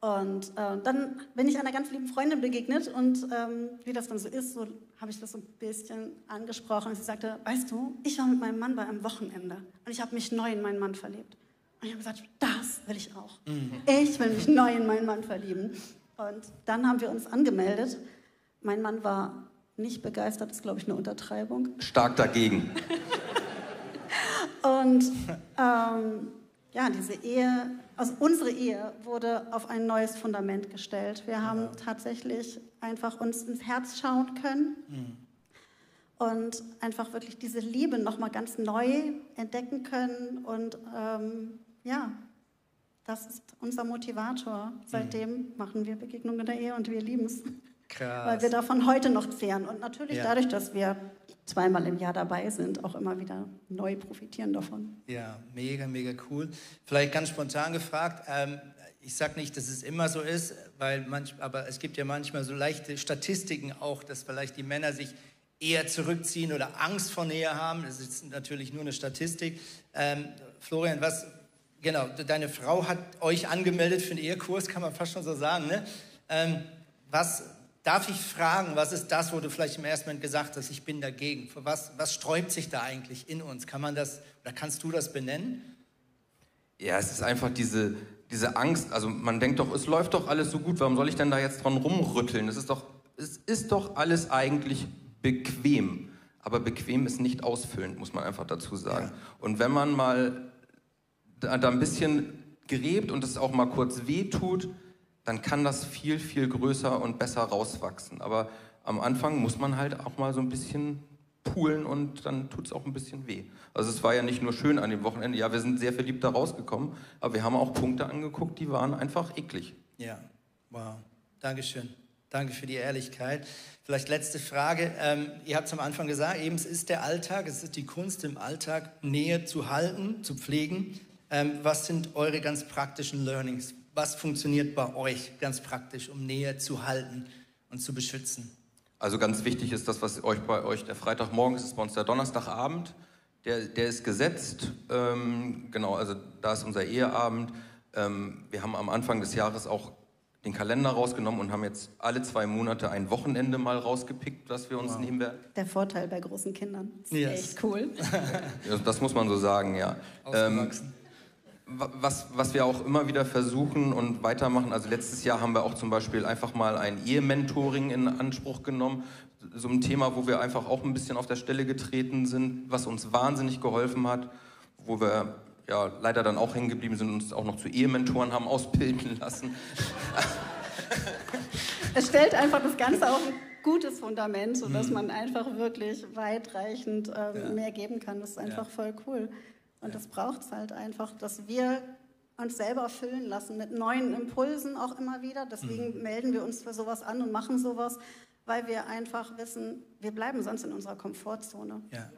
Und äh, dann bin ich einer ganz lieben Freundin begegnet und ähm, wie das dann so ist, so habe ich das so ein bisschen angesprochen. Und sie sagte, weißt du, ich war mit meinem Mann bei einem Wochenende und ich habe mich neu in meinen Mann verliebt. Und ich habe gesagt, das will ich auch. Mhm. Ich will mich neu in meinen Mann verlieben. Und dann haben wir uns angemeldet. Mein Mann war nicht begeistert, ist glaube ich eine Untertreibung. Stark dagegen. und ähm, ja, diese Ehe, also unsere Ehe wurde auf ein neues Fundament gestellt. Wir haben ja. tatsächlich einfach uns ins Herz schauen können mhm. und einfach wirklich diese Liebe nochmal ganz neu entdecken können. Und ähm, ja, das ist unser Motivator. Seitdem mhm. machen wir Begegnungen in der Ehe und wir lieben es. Krass. Weil wir davon heute noch zehren. Und natürlich ja. dadurch, dass wir zweimal im Jahr dabei sind, auch immer wieder neu profitieren davon. Ja, mega, mega cool. Vielleicht ganz spontan gefragt, ähm, ich sage nicht, dass es immer so ist, weil manch, aber es gibt ja manchmal so leichte Statistiken auch, dass vielleicht die Männer sich eher zurückziehen oder Angst vor Nähe haben. Das ist natürlich nur eine Statistik. Ähm, Florian, was, genau, deine Frau hat euch angemeldet für einen Ehekurs, kann man fast schon so sagen. Ne? Ähm, was Darf ich fragen, was ist das, wo du vielleicht im ersten Moment gesagt hast, ich bin dagegen? Was, was sträubt sich da eigentlich in uns? Kann man das oder kannst du das benennen? Ja, es ist einfach diese, diese Angst. Also man denkt doch, es läuft doch alles so gut, warum soll ich denn da jetzt dran rumrütteln? Es ist doch, es ist doch alles eigentlich bequem. Aber bequem ist nicht ausfüllend, muss man einfach dazu sagen. Ja. Und wenn man mal da, da ein bisschen gräbt und es auch mal kurz wehtut, dann kann das viel, viel größer und besser rauswachsen. Aber am Anfang muss man halt auch mal so ein bisschen poolen und dann tut es auch ein bisschen weh. Also es war ja nicht nur schön an dem Wochenende, ja, wir sind sehr verliebt da rausgekommen, aber wir haben auch Punkte angeguckt, die waren einfach eklig. Ja, wow. Dankeschön. Danke für die Ehrlichkeit. Vielleicht letzte Frage. Ähm, ihr habt es am Anfang gesagt, eben es ist der Alltag, es ist die Kunst im Alltag, Nähe zu halten, zu pflegen. Ähm, was sind eure ganz praktischen Learnings? Was funktioniert bei euch ganz praktisch, um Nähe zu halten und zu beschützen? Also ganz wichtig ist das, was euch bei euch der Freitagmorgen ist, ist bei uns der Donnerstagabend. Der, der ist gesetzt. Ähm, genau, also da ist unser Eheabend. Ähm, wir haben am Anfang des Jahres auch den Kalender rausgenommen und haben jetzt alle zwei Monate ein Wochenende mal rausgepickt, was wir uns wow. nehmen werden. Der Vorteil bei großen Kindern. Das ist yes. echt cool. das muss man so sagen, ja. Ähm, was, was wir auch immer wieder versuchen und weitermachen, also letztes Jahr haben wir auch zum Beispiel einfach mal ein Ehementoring in Anspruch genommen, so ein Thema, wo wir einfach auch ein bisschen auf der Stelle getreten sind, was uns wahnsinnig geholfen hat, wo wir ja leider dann auch hängen geblieben sind und uns auch noch zu Ehementoren haben ausbilden lassen. Es stellt einfach das Ganze auf ein gutes Fundament, sodass mhm. man einfach wirklich weitreichend ähm, ja. mehr geben kann. Das ist einfach ja. voll cool. Und das braucht es halt einfach, dass wir uns selber füllen lassen mit neuen Impulsen auch immer wieder. Deswegen mhm. melden wir uns für sowas an und machen sowas, weil wir einfach wissen, wir bleiben sonst in unserer Komfortzone. Ja.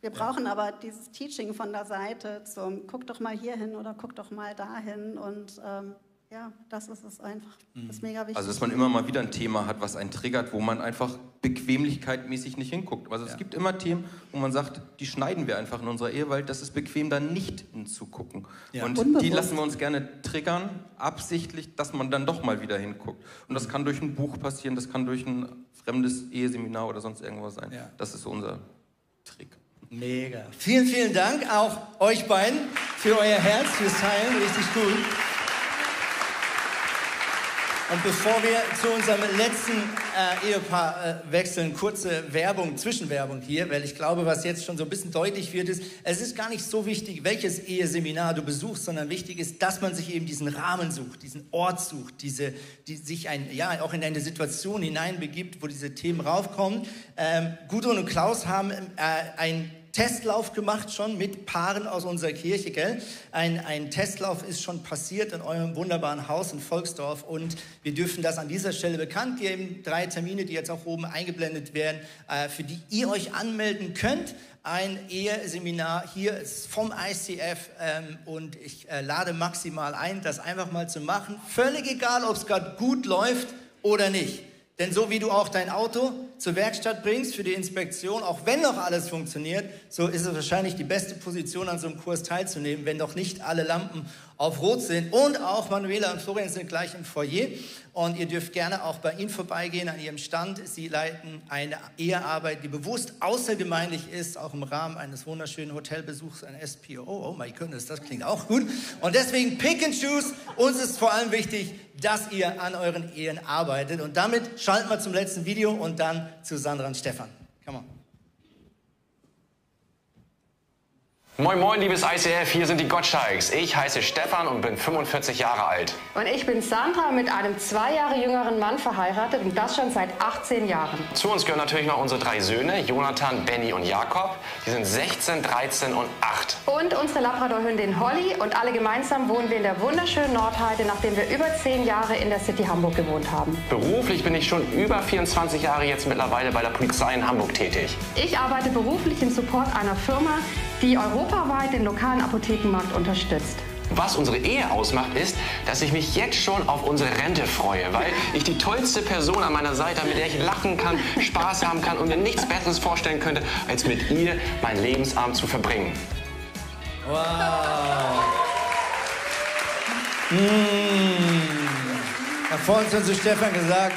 Wir brauchen ja. aber dieses Teaching von der Seite zum, guck doch mal hier hin oder guck doch mal dahin und ähm, ja, das ist es einfach. Das ist mega wichtig. Also, dass man immer mal wieder ein Thema hat, was einen triggert, wo man einfach bequemlichkeitmäßig nicht hinguckt. Also, es ja. gibt immer Themen, wo man sagt, die schneiden wir einfach in unserer Ehe, weil das ist bequem, da nicht hinzugucken. Ja. Und Unbewusst. die lassen wir uns gerne triggern, absichtlich, dass man dann doch mal wieder hinguckt. Und das kann durch ein Buch passieren, das kann durch ein fremdes Eheseminar oder sonst irgendwas sein. Ja. Das ist so unser Trick. Mega. Vielen, vielen Dank auch euch beiden für euer Herz, fürs Teilen. Richtig gut. Und bevor wir zu unserem letzten äh, Ehepaar äh, wechseln, kurze Werbung, Zwischenwerbung hier, weil ich glaube, was jetzt schon so ein bisschen deutlich wird, ist, es ist gar nicht so wichtig, welches Eheseminar du besuchst, sondern wichtig ist, dass man sich eben diesen Rahmen sucht, diesen Ort sucht, diese, die sich ein, ja, auch in eine Situation hineinbegibt, wo diese Themen raufkommen. Ähm, Gudrun und Klaus haben äh, ein Testlauf gemacht schon mit Paaren aus unserer Kirche, gell? Ein, ein Testlauf ist schon passiert in eurem wunderbaren Haus in Volksdorf und wir dürfen das an dieser Stelle bekannt geben. Drei Termine, die jetzt auch oben eingeblendet werden, äh, für die ihr euch anmelden könnt. Ein Eheseminar hier vom ICF ähm, und ich äh, lade maximal ein, das einfach mal zu machen. Völlig egal, ob es gerade gut läuft oder nicht. Denn so wie du auch dein Auto zur Werkstatt bringst für die Inspektion, auch wenn noch alles funktioniert, so ist es wahrscheinlich die beste Position an so einem Kurs teilzunehmen, wenn noch nicht alle Lampen auf Rot sind. Und auch Manuela und Florian sind gleich im Foyer. Und ihr dürft gerne auch bei ihnen vorbeigehen an ihrem Stand. Sie leiten eine Ehearbeit, die bewusst außergemeinlich ist, auch im Rahmen eines wunderschönen Hotelbesuchs, ein SPO. Oh my goodness, das klingt auch gut. Und deswegen pick and choose. Uns ist vor allem wichtig, dass ihr an euren Ehen arbeitet. Und damit schalten wir zum letzten Video und dann zu Sandra und Stefan. Come on. Moin Moin, liebes ICF, hier sind die Gottschalks. Ich heiße Stefan und bin 45 Jahre alt. Und ich bin Sandra, mit einem zwei Jahre jüngeren Mann verheiratet und das schon seit 18 Jahren. Zu uns gehören natürlich noch unsere drei Söhne, Jonathan, Benny und Jakob. Die sind 16, 13 und 8. Und unsere Labradorhündin Holly und alle gemeinsam wohnen wir in der wunderschönen Nordheide, nachdem wir über 10 Jahre in der City Hamburg gewohnt haben. Beruflich bin ich schon über 24 Jahre jetzt mittlerweile bei der Polizei in Hamburg tätig. Ich arbeite beruflich im Support einer Firma, die europaweit den lokalen Apothekenmarkt unterstützt. Was unsere Ehe ausmacht, ist, dass ich mich jetzt schon auf unsere Rente freue, weil ich die tollste Person an meiner Seite habe, mit der ich lachen kann, Spaß haben kann und mir nichts Besseres vorstellen könnte, als mit ihr mein Lebensabend zu verbringen. Wow. Mmh. Da vorhin hat zu Stefan gesagt,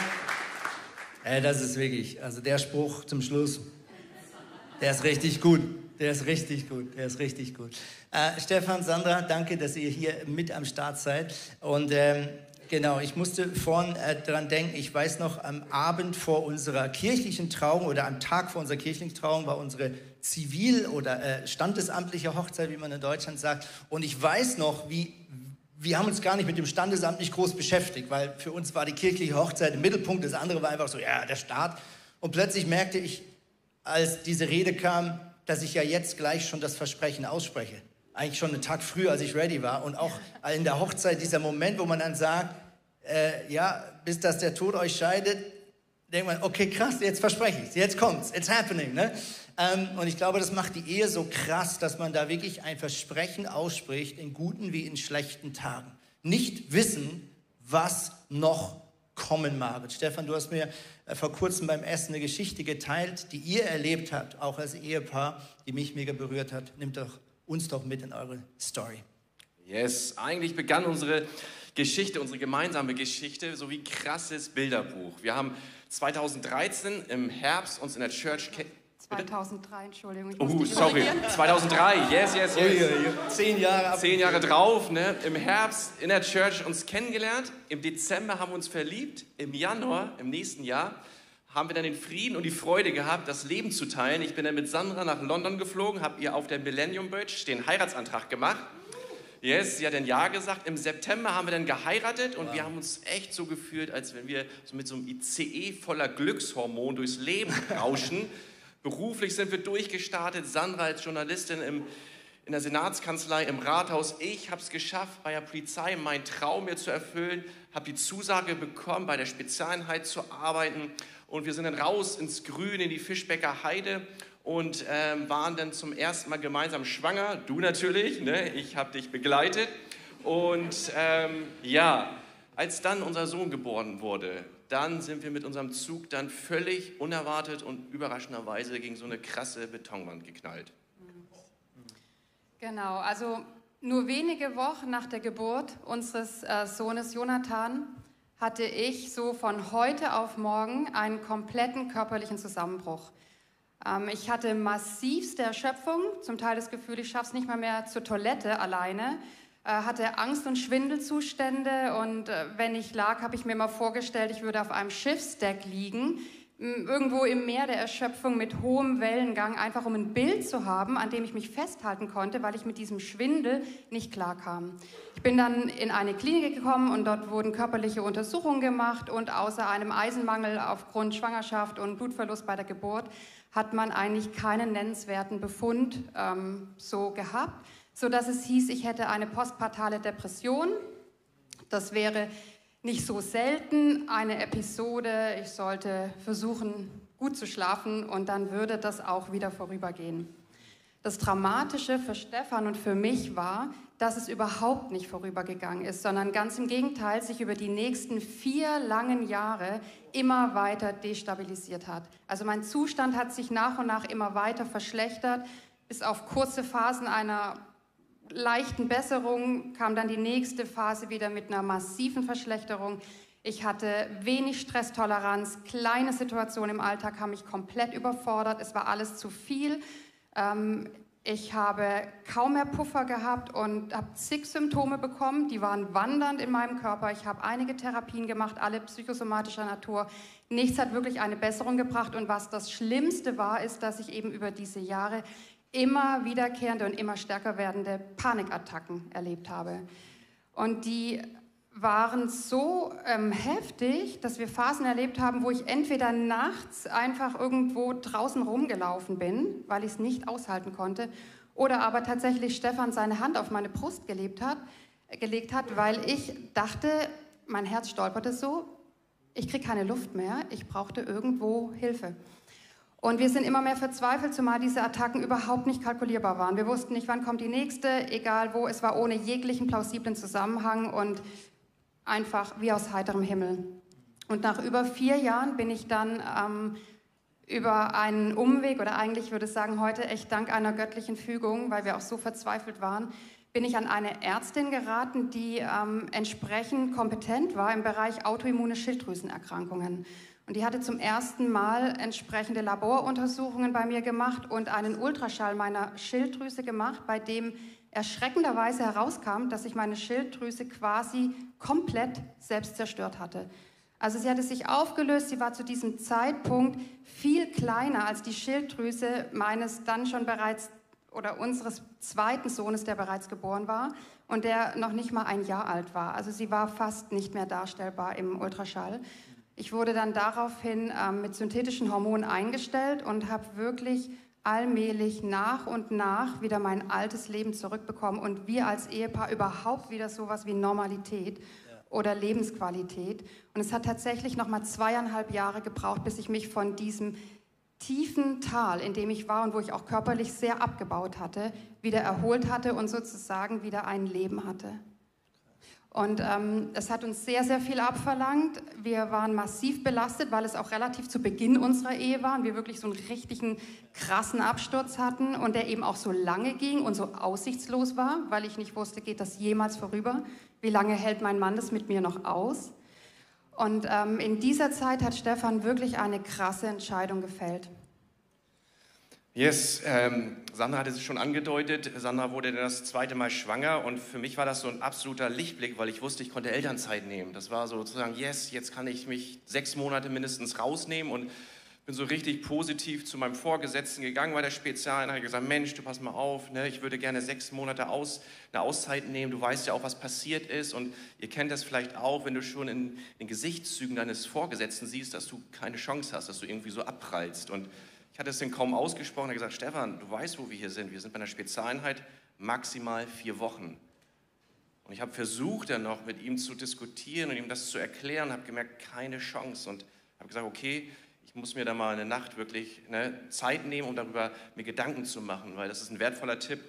Äh, das ist wirklich, also der Spruch zum Schluss, der ist richtig gut. Der ist richtig gut, der ist richtig gut. Äh, Stefan, Sandra, danke, dass ihr hier mit am Start seid. Und ähm, genau, ich musste vorhin äh, dran denken, ich weiß noch, am Abend vor unserer kirchlichen Trauung oder am Tag vor unserer kirchlichen Trauung war unsere zivil- oder äh, standesamtliche Hochzeit, wie man in Deutschland sagt. Und ich weiß noch, wie, wir haben uns gar nicht mit dem Standesamt nicht groß beschäftigt, weil für uns war die kirchliche Hochzeit im Mittelpunkt, das andere war einfach so, ja, der Staat. Und plötzlich merkte ich, als diese Rede kam, dass ich ja jetzt gleich schon das Versprechen ausspreche. Eigentlich schon einen Tag früher, als ich ready war. Und auch in der Hochzeit, dieser Moment, wo man dann sagt, äh, ja, bis dass der Tod euch scheidet, denkt man, okay, krass, jetzt verspreche ich es, jetzt kommt's, it's happening. Ne? Ähm, und ich glaube, das macht die Ehe so krass, dass man da wirklich ein Versprechen ausspricht, in guten wie in schlechten Tagen. Nicht wissen, was noch kommen. Und Stefan, du hast mir äh, vor kurzem beim Essen eine Geschichte geteilt, die ihr erlebt habt, auch als Ehepaar, die mich mega berührt hat. Nimmt doch uns doch mit in eure Story. Yes, eigentlich begann unsere Geschichte, unsere gemeinsame Geschichte, so wie krasses Bilderbuch. Wir haben 2013 im Herbst uns in der Church 2003, Entschuldigung. oh, sorry. 2003, yes, yes, yes. Zehn Jahre. Zehn Jahre drauf, ne? Im Herbst in der Church uns kennengelernt. Im Dezember haben wir uns verliebt. Im Januar, im nächsten Jahr, haben wir dann den Frieden und die Freude gehabt, das Leben zu teilen. Ich bin dann mit Sandra nach London geflogen, habe ihr auf der Millennium Bridge den Heiratsantrag gemacht. Yes, sie hat ein Ja gesagt. Im September haben wir dann geheiratet und wow. wir haben uns echt so gefühlt, als wenn wir so mit so einem ICE voller Glückshormon durchs Leben rauschen. Beruflich sind wir durchgestartet. Sandra als Journalistin im, in der Senatskanzlei, im Rathaus. Ich habe es geschafft, bei der Polizei meinen Traum mir zu erfüllen, habe die Zusage bekommen, bei der Spezialeinheit zu arbeiten. Und wir sind dann raus ins Grün, in die Fischbecker Heide und ähm, waren dann zum ersten Mal gemeinsam schwanger. Du natürlich, ne? ich habe dich begleitet. Und ähm, ja, als dann unser Sohn geboren wurde, dann sind wir mit unserem Zug dann völlig unerwartet und überraschenderweise gegen so eine krasse Betonwand geknallt. Genau, also nur wenige Wochen nach der Geburt unseres äh, Sohnes Jonathan hatte ich so von heute auf morgen einen kompletten körperlichen Zusammenbruch. Ähm, ich hatte massivste Erschöpfung, zum Teil das Gefühl, ich schaffe es nicht mal mehr zur Toilette alleine. Äh, hatte Angst- und Schwindelzustände und äh, wenn ich lag, habe ich mir mal vorgestellt, ich würde auf einem Schiffsdeck liegen, irgendwo im Meer der Erschöpfung mit hohem Wellengang, einfach um ein Bild zu haben, an dem ich mich festhalten konnte, weil ich mit diesem Schwindel nicht klarkam. Ich bin dann in eine Klinik gekommen und dort wurden körperliche Untersuchungen gemacht und außer einem Eisenmangel aufgrund Schwangerschaft und Blutverlust bei der Geburt hat man eigentlich keinen nennenswerten Befund ähm, so gehabt so dass es hieß, ich hätte eine postpartale Depression. Das wäre nicht so selten eine Episode, ich sollte versuchen, gut zu schlafen und dann würde das auch wieder vorübergehen. Das Dramatische für Stefan und für mich war, dass es überhaupt nicht vorübergegangen ist, sondern ganz im Gegenteil sich über die nächsten vier langen Jahre immer weiter destabilisiert hat. Also mein Zustand hat sich nach und nach immer weiter verschlechtert, bis auf kurze Phasen einer leichten Besserung kam dann die nächste Phase wieder mit einer massiven Verschlechterung. Ich hatte wenig Stresstoleranz, kleine Situationen im Alltag haben mich komplett überfordert, es war alles zu viel. Ähm, ich habe kaum mehr Puffer gehabt und habe zig Symptome bekommen, die waren wandernd in meinem Körper. Ich habe einige Therapien gemacht, alle psychosomatischer Natur. Nichts hat wirklich eine Besserung gebracht und was das Schlimmste war, ist, dass ich eben über diese Jahre immer wiederkehrende und immer stärker werdende Panikattacken erlebt habe. Und die waren so ähm, heftig, dass wir Phasen erlebt haben, wo ich entweder nachts einfach irgendwo draußen rumgelaufen bin, weil ich es nicht aushalten konnte, oder aber tatsächlich Stefan seine Hand auf meine Brust gelebt hat, gelegt hat, weil ich dachte, mein Herz stolperte so, ich kriege keine Luft mehr, ich brauchte irgendwo Hilfe. Und wir sind immer mehr verzweifelt, zumal diese Attacken überhaupt nicht kalkulierbar waren. Wir wussten nicht, wann kommt die nächste, egal wo. Es war ohne jeglichen plausiblen Zusammenhang und einfach wie aus heiterem Himmel. Und nach über vier Jahren bin ich dann ähm, über einen Umweg, oder eigentlich würde ich sagen heute echt dank einer göttlichen Fügung, weil wir auch so verzweifelt waren, bin ich an eine Ärztin geraten, die ähm, entsprechend kompetent war im Bereich autoimmune Schilddrüsenerkrankungen. Und die hatte zum ersten Mal entsprechende Laboruntersuchungen bei mir gemacht und einen Ultraschall meiner Schilddrüse gemacht, bei dem erschreckenderweise herauskam, dass sich meine Schilddrüse quasi komplett selbst zerstört hatte. Also sie hatte sich aufgelöst, sie war zu diesem Zeitpunkt viel kleiner als die Schilddrüse meines dann schon bereits oder unseres zweiten Sohnes, der bereits geboren war und der noch nicht mal ein Jahr alt war. Also sie war fast nicht mehr darstellbar im Ultraschall. Ich wurde dann daraufhin ähm, mit synthetischen Hormonen eingestellt und habe wirklich allmählich nach und nach wieder mein altes Leben zurückbekommen und wir als Ehepaar überhaupt wieder sowas wie Normalität oder Lebensqualität. Und es hat tatsächlich noch mal zweieinhalb Jahre gebraucht, bis ich mich von diesem tiefen Tal, in dem ich war und wo ich auch körperlich sehr abgebaut hatte, wieder erholt hatte und sozusagen wieder ein Leben hatte. Und ähm, es hat uns sehr, sehr viel abverlangt. Wir waren massiv belastet, weil es auch relativ zu Beginn unserer Ehe war und wir wirklich so einen richtigen krassen Absturz hatten und der eben auch so lange ging und so aussichtslos war, weil ich nicht wusste, geht das jemals vorüber? Wie lange hält mein Mann das mit mir noch aus? Und ähm, in dieser Zeit hat Stefan wirklich eine krasse Entscheidung gefällt. Yes, ähm, Sandra hatte es schon angedeutet. Sandra wurde dann das zweite Mal schwanger und für mich war das so ein absoluter Lichtblick, weil ich wusste, ich konnte Elternzeit nehmen. Das war sozusagen, yes, jetzt kann ich mich sechs Monate mindestens rausnehmen und bin so richtig positiv zu meinem Vorgesetzten gegangen bei der Spezialeinheit. Gesagt, Mensch, du pass mal auf, ne, ich würde gerne sechs Monate aus, eine Auszeit nehmen. Du weißt ja auch, was passiert ist und ihr kennt das vielleicht auch, wenn du schon in den Gesichtszügen deines Vorgesetzten siehst, dass du keine Chance hast, dass du irgendwie so abprallst und ich hatte es denn kaum ausgesprochen, er hat gesagt, Stefan, du weißt, wo wir hier sind. Wir sind bei einer Spezialeinheit, maximal vier Wochen. Und ich habe versucht, dann noch mit ihm zu diskutieren und ihm das zu erklären, habe gemerkt, keine Chance. Und habe gesagt, okay, ich muss mir da mal eine Nacht wirklich ne, Zeit nehmen, um darüber mir Gedanken zu machen, weil das ist ein wertvoller Tipp.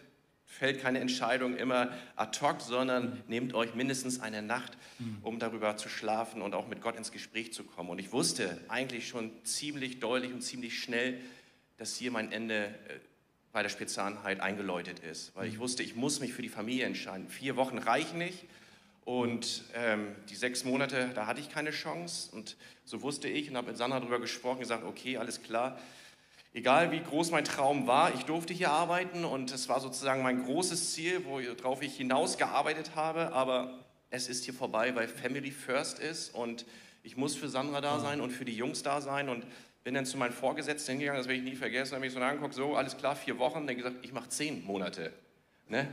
Fällt keine Entscheidung immer ad hoc, sondern nehmt euch mindestens eine Nacht, um darüber zu schlafen und auch mit Gott ins Gespräch zu kommen. Und ich wusste eigentlich schon ziemlich deutlich und ziemlich schnell, dass hier mein Ende äh, bei der Spezialeinheit eingeläutet ist. Weil ich wusste, ich muss mich für die Familie entscheiden. Vier Wochen reichen nicht. Und ähm, die sechs Monate, da hatte ich keine Chance. Und so wusste ich und habe mit Sandra darüber gesprochen, gesagt, okay, alles klar. Egal wie groß mein Traum war, ich durfte hier arbeiten und es war sozusagen mein großes Ziel, worauf ich hinausgearbeitet habe. Aber es ist hier vorbei, weil Family First ist und ich muss für Sandra da sein und für die Jungs da sein. Und bin dann zu meinem Vorgesetzten hingegangen, das werde ich nie vergessen, habe mich so angeguckt, so, alles klar, vier Wochen. Dann gesagt, ich mache zehn Monate. Ne?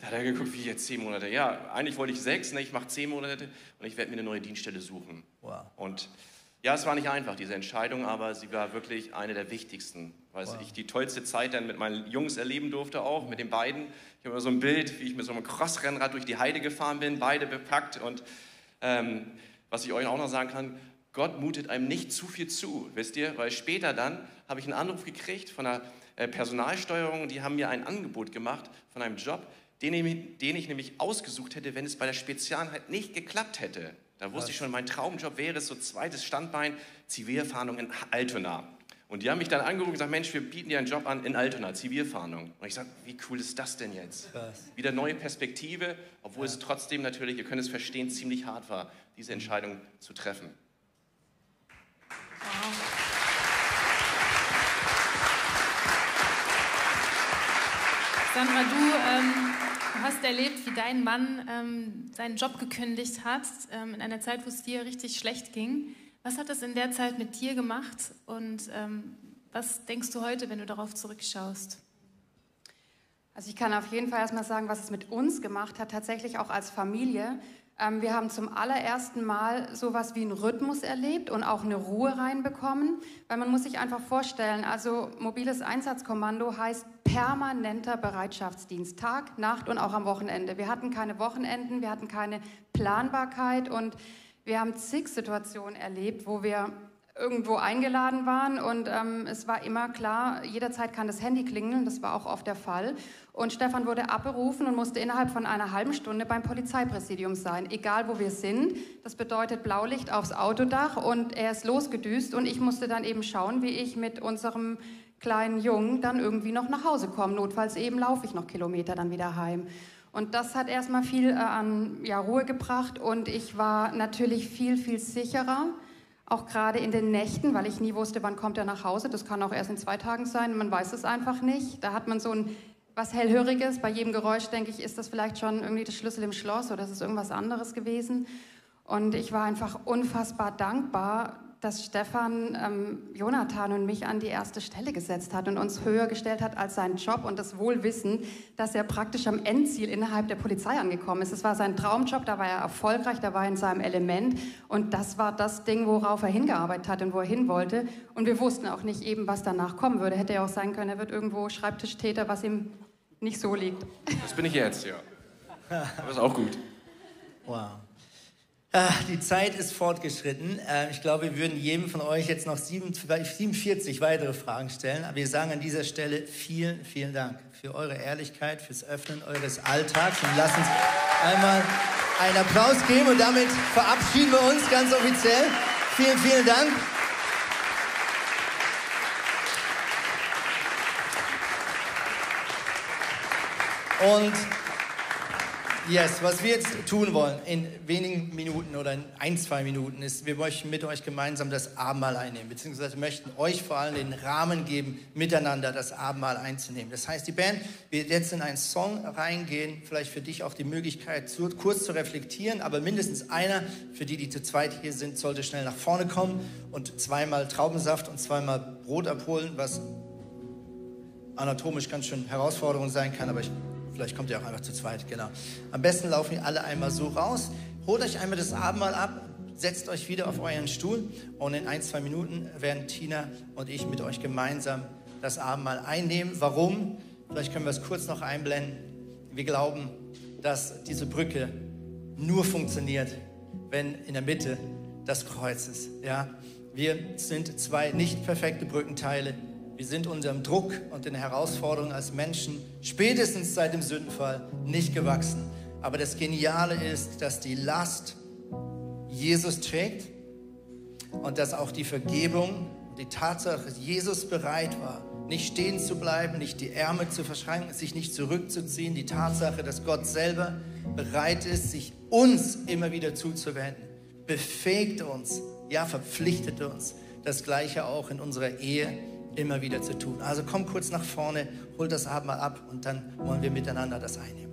Da hat er geguckt, wie jetzt zehn Monate? Ja, eigentlich wollte ich sechs, ne? ich mache zehn Monate und ich werde mir eine neue Dienststelle suchen. Wow. Und ja, es war nicht einfach, diese Entscheidung, aber sie war wirklich eine der wichtigsten, weil Wow. ich die tollste Zeit dann mit meinen Jungs erleben durfte auch, mit den beiden. Ich habe immer so ein Bild, wie ich mit so einem Crossrennrad durch die Heide gefahren bin, beide bepackt und ähm, was ich euch auch noch sagen kann, Gott mutet einem nicht zu viel zu, wisst ihr? Weil später dann habe ich einen Anruf gekriegt von der äh, Personalsteuerung, die haben mir ein Angebot gemacht von einem Job, den ich, den ich nämlich ausgesucht hätte, wenn es bei der Spezialeinheit nicht geklappt hätte. Da wusste ich schon, mein Traumjob wäre es so zweites Standbein, Zivilfahndung in Altona. Und die haben mich dann angerufen und gesagt, Mensch, wir bieten dir einen Job an in Altona, Zivilfahndung. Und ich sage, wie cool ist das denn jetzt? Krass. Wieder neue Perspektive, obwohl es trotzdem natürlich, ihr könnt es verstehen, ziemlich hart war, diese Entscheidung zu treffen. Sandra, du ähm, hast erlebt, wie dein Mann ähm, seinen Job gekündigt hat, ähm, in einer Zeit, wo es dir richtig schlecht ging. Was hat das in der Zeit mit dir gemacht und ähm, was denkst du heute, wenn du darauf zurückschaust? Also ich kann auf jeden Fall erstmal sagen, was es mit uns gemacht hat, tatsächlich auch als Familie. Ähm, wir haben zum allerersten Mal sowas wie einen Rhythmus erlebt und auch eine Ruhe reinbekommen, weil man muss sich einfach vorstellen, also mobiles Einsatzkommando heißt permanenter Bereitschaftsdienst, Tag, Nacht und auch am Wochenende. Wir hatten keine Wochenenden, wir hatten keine Planbarkeit und wir haben zig Situationen erlebt, wo wir irgendwo eingeladen waren und ähm, es war immer klar, jederzeit kann das Handy klingeln, das war auch oft der Fall. Und Stefan wurde abberufen und musste innerhalb von einer halben Stunde beim Polizeipräsidium sein, egal wo wir sind. Das bedeutet Blaulicht aufs Autodach und er ist losgedüst und ich musste dann eben schauen, wie ich mit unserem kleinen Jungen dann irgendwie noch nach Hause komme. Notfalls eben laufe ich noch Kilometer dann wieder heim. Und das hat erstmal viel äh, an ja, Ruhe gebracht und ich war natürlich viel, viel sicherer Auch gerade in den Nächten, weil ich nie wusste, wann kommt er nach Hause. Das kann auch erst in zwei Tagen sein. Man weiß es einfach nicht. Da hat man so ein was hellhöriges. Bei jedem Geräusch denke ich, ist das vielleicht schon irgendwie der Schlüssel im Schloss oder ist es irgendwas anderes gewesen. Und ich war einfach unfassbar dankbar, dass Stefan ähm, Jonathan und mich an die erste Stelle gesetzt hat und uns höher gestellt hat als seinen Job und das Wohlwissen, dass er praktisch am Endziel innerhalb der Polizei angekommen ist. Es war sein Traumjob, da war er erfolgreich, da war er in seinem Element und das war das Ding, worauf er hingearbeitet hat und wo er hin wollte. Und wir wussten auch nicht eben, was danach kommen würde. Hätte ja auch sein können, er wird irgendwo Schreibtischtäter, was ihm nicht so liegt. Das bin ich jetzt, ja. Aber ist auch gut. Wow. Ah, die Zeit ist fortgeschritten. Äh, ich glaube, wir würden jedem von euch jetzt noch 47 weitere Fragen stellen. Aber wir sagen an dieser Stelle vielen, vielen Dank für eure Ehrlichkeit, fürs Öffnen eures Alltags. Und lasst uns einmal einen Applaus geben und damit verabschieden wir uns ganz offiziell. Vielen, vielen Dank. Und Yes, was wir jetzt tun wollen in wenigen Minuten oder in ein, zwei Minuten ist, wir möchten mit euch gemeinsam das Abendmahl einnehmen, beziehungsweise möchten euch vor allem den Rahmen geben, miteinander das Abendmahl einzunehmen. Das heißt, die Band wird jetzt in einen Song reingehen, vielleicht für dich auch die Möglichkeit, zu, kurz zu reflektieren, aber mindestens einer, für die, die zu zweit hier sind, sollte schnell nach vorne kommen und zweimal Traubensaft und zweimal Brot abholen, was anatomisch ganz schön Herausforderung sein kann, aber ich Vielleicht kommt ihr auch einfach zu zweit, genau. Am besten laufen ihr alle einmal so raus. Holt euch einmal das Abendmahl ab, setzt euch wieder auf euren Stuhl und in ein, zwei Minuten werden Tina und ich mit euch gemeinsam das Abendmahl einnehmen. Warum? Vielleicht können wir es kurz noch einblenden. Wir glauben, dass diese Brücke nur funktioniert, wenn in der Mitte das Kreuz ist. Ja? Wir sind zwei nicht perfekte Brückenteile, wir sind unserem Druck und den Herausforderungen als Menschen spätestens seit dem Sündenfall nicht gewachsen. Aber das Geniale ist, dass die Last Jesus trägt und dass auch die Vergebung, die Tatsache, dass Jesus bereit war, nicht stehen zu bleiben, nicht die Ärmel zu verschränken, sich nicht zurückzuziehen, die Tatsache, dass Gott selber bereit ist, sich uns immer wieder zuzuwenden, befähigt uns, ja, verpflichtet uns, das Gleiche auch in unserer Ehe immer wieder zu tun. Also komm kurz nach vorne, hol das Abendmahl ab und dann wollen wir miteinander das einnehmen.